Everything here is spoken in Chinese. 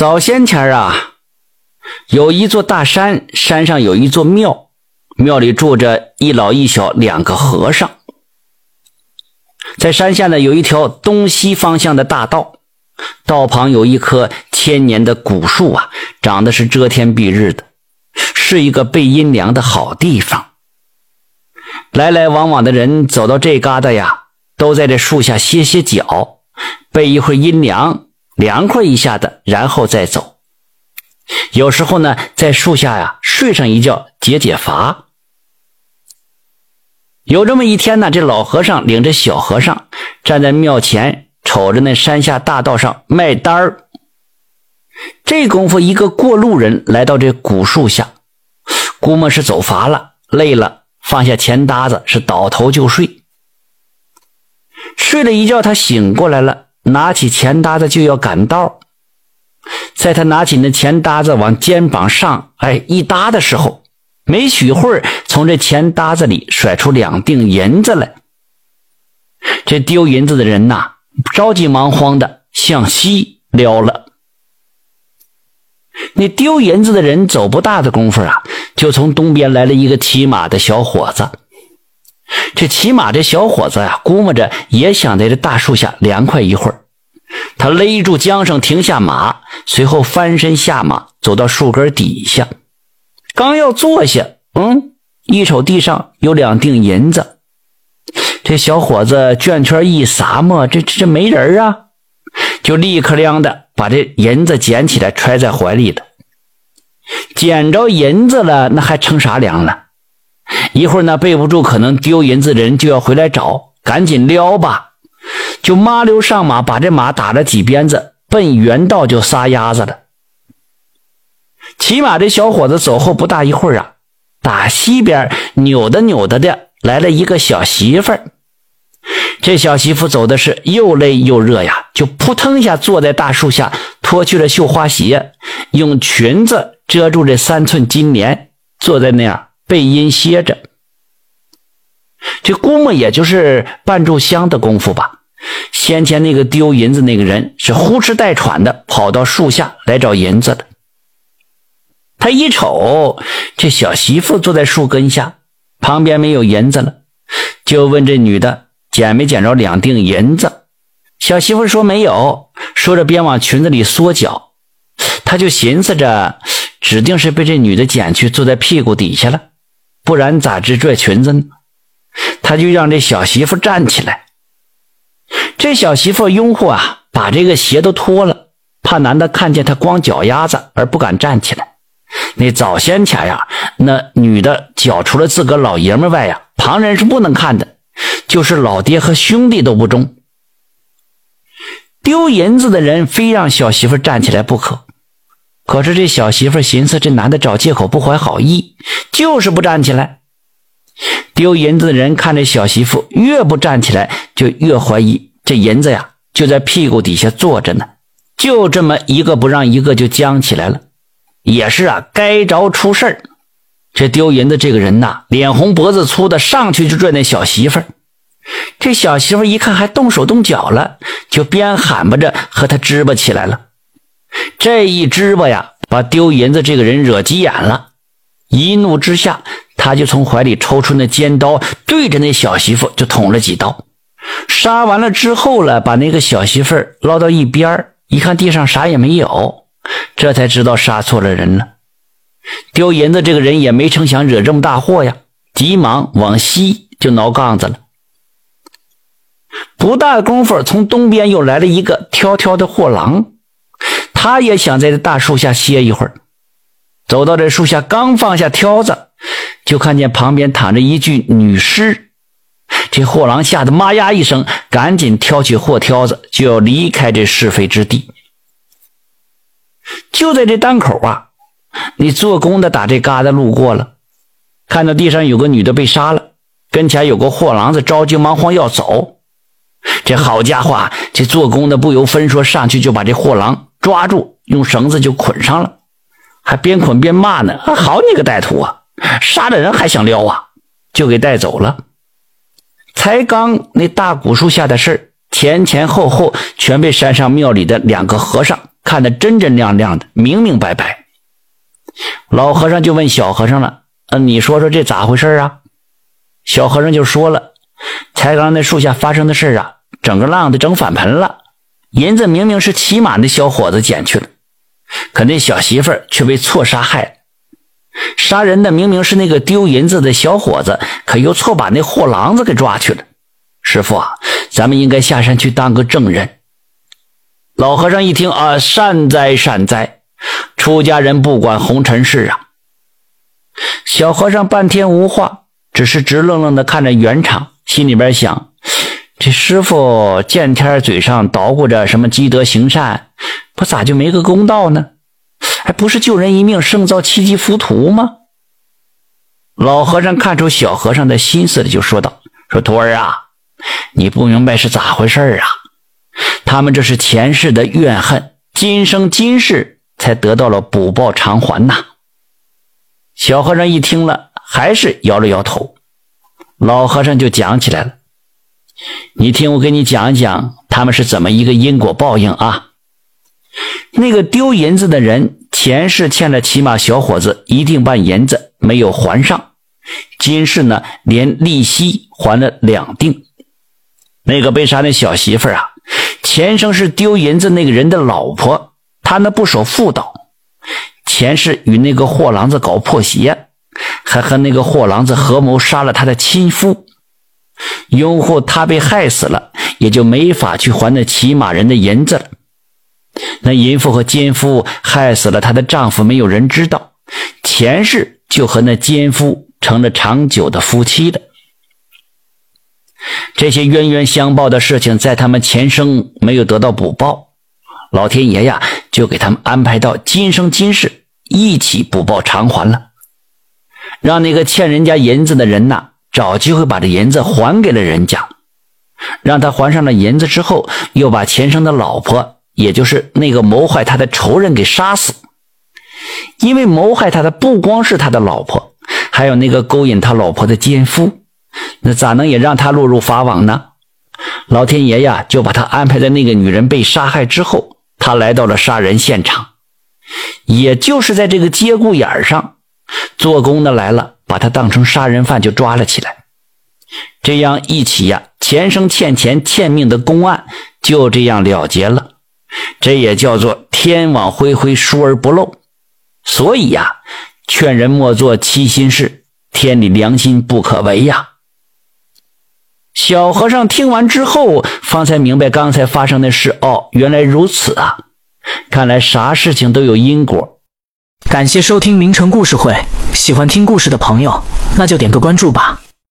早先前啊，有一座大山，山上有一座庙，庙里住着一老一小两个和尚。在山下呢，有一条东西方向的大道，道旁有一棵千年的古树啊，长得是遮天蔽日的，是一个背阴凉的好地方。来来往往的人走到这旮瘩呀，都在这树下歇歇脚，背一会儿阴凉，凉快一下子，然后再走。有时候呢，在树下呀睡上一觉，解解乏。有这么一天呢，这老和尚领着小和尚站在庙前，瞅着那山下大道上卖单儿。这功夫，一个过路人来到这古树下，估摸是走乏了、累了，放下钱搭子，是倒头就睡。睡了一觉，他醒过来了，拿起钱搭子就要赶道。在他拿起那钱搭子往肩膀上哎一搭的时候。没许会儿，从这钱搭子里甩出两锭银子来。这丢银子的人呐，着急忙慌的向西撩了。那丢银子的人走不大的功夫啊，就从东边来了一个骑马的小伙子。这骑马这小伙子呀，估摸着也想在这大树下凉快一会儿。他勒住缰绳，停下马，随后翻身下马，走到树根底下。刚要坐下，嗯，一瞅地上有两锭银子，这小伙子卷圈一撒嘛，这这这没人啊，就立刻亮的把这银子捡起来揣在怀里了。捡着银子了，那还乘啥凉了？一会儿呢，备不住可能丢银子的人就要回来找，赶紧撩吧，就麻溜上马，把这马打了几鞭子，奔原道就撒丫子了。骑马这小伙子走后不大一会儿啊，打西边扭的扭的的来了一个小媳妇儿。这小媳妇走的是又累又热呀，就扑腾一下坐在大树下，脱去了绣花鞋，用裙子遮住这三寸金莲，坐在那样背阴歇着。这估摸也就是半炷香的功夫吧。先前那个丢银子那个人是呼哧带喘的跑到树下来找银子的。他一瞅，这小媳妇坐在树根下，旁边没有银子了，就问这女的捡没捡着两锭银子。小媳妇说没有，说着边往裙子里缩脚。他就寻思着，指定是被这女的捡去，坐在屁股底下了，不然咋织拽裙子呢？他就让这小媳妇站起来。这小媳妇拥护啊，把这个鞋都脱了，怕男的看见她光脚丫子而不敢站起来。那早先前呀，那女的脚除了自个老爷们外呀，旁人是不能看的，就是老爹和兄弟都不中。丢银子的人非让小媳妇站起来不可，可是这小媳妇寻思，这男的找借口不怀好意，就是不站起来。丢银子的人看着小媳妇越不站起来，就越怀疑这银子呀就在屁股底下坐着呢，就这么一个不让一个就僵起来了。也是啊，该着出事儿。这丢银子这个人呐，脸红脖子粗的，上去就拽那小媳妇。这小媳妇一看还动手动脚了，就边喊巴着和他支巴起来了。这一支巴呀，把丢银子这个人惹急眼了，一怒之下，他就从怀里抽出那尖刀，对着那小媳妇就捅了几刀。杀完了之后了，把那个小媳妇捞到一边一看地上啥也没有。这才知道杀错了人了。丢银子这个人也没成想惹这么大祸呀，急忙往西就挠杠子了。不大功夫，从东边又来了一个挑挑的货郎，他也想在这大树下歇一会儿。走到这树下，刚放下挑子，就看见旁边躺着一具女尸。这货郎吓得妈呀一声，赶紧挑起货挑子，就要离开这是非之地。就在这当口啊，你做工的打这疙瘩路过了，看到地上有个女的被杀了，跟前有个货郎子着急忙慌要走。这好家伙，这做工的不由分说上去就把这货郎抓住，用绳子就捆上了，还边捆边骂呢：“好你个歹徒啊，杀了人还想撩啊！”就给带走了。才刚那大古树下的事前前后后全被山上庙里的两个和尚。看得真真亮亮的，明明白白。老和尚就问小和尚了：“嗯，你说说这咋回事啊？”小和尚就说了：“才刚那树下发生的事啊，整个浪的整反盆了。银子明明是骑马那小伙子捡去了，可那小媳妇却被错杀害了。杀人的明明是那个丢银子的小伙子，可又错把那货郎子给抓去了。师傅啊，咱们应该下山去当个证人。”老和尚一听啊，善哉善哉，出家人不管红尘事啊。小和尚半天无话，只是直愣愣的看着原场，心里边想：这师傅见天嘴上捣鼓着什么积德行善，不咋就没个公道呢？还不是救人一命胜造七级浮屠吗？老和尚看出小和尚的心思了，就说道：“说徒儿啊，你不明白是咋回事啊？”他们这是前世的怨恨，今生今世才得到了补报偿还呐。小和尚一听了，还是摇了摇头。老和尚就讲起来了：“你听我给你讲一讲，他们是怎么一个因果报应啊？那个丢银子的人，前世欠了骑马小伙子一锭半银子，没有还上，今世呢，连利息还了两锭。那个被杀的小媳妇啊。”前生是丢银子那个人的老婆，她那不守妇道，前世与那个货郎子搞破鞋，还和那个货郎子合谋杀了他的亲夫，拥护他被害死了，也就没法去还那骑马人的银子了。那淫妇和奸夫害死了她的丈夫，没有人知道，前世就和那奸夫成了长久的夫妻了。这些冤冤相报的事情，在他们前生没有得到补报，老天爷呀，就给他们安排到今生今世一起补报偿还了，让那个欠人家银子的人呐，找机会把这银子还给了人家，让他还上了银子之后，又把前生的老婆，也就是那个谋害他的仇人给杀死，因为谋害他的不光是他的老婆，还有那个勾引他老婆的奸夫。那咋能也让他落入法网呢？老天爷呀，就把他安排在那个女人被杀害之后，他来到了杀人现场，也就是在这个节骨眼上，做工的来了，把他当成杀人犯就抓了起来。这样一起呀，前生欠钱欠命的公案就这样了结了。这也叫做天网恢恢，疏而不漏。所以呀，劝人莫做欺心事，天理良心不可违呀。小和尚听完之后，方才明白刚才发生的事。哦，原来如此啊！看来啥事情都有因果。感谢收听名城故事会，喜欢听故事的朋友，那就点个关注吧。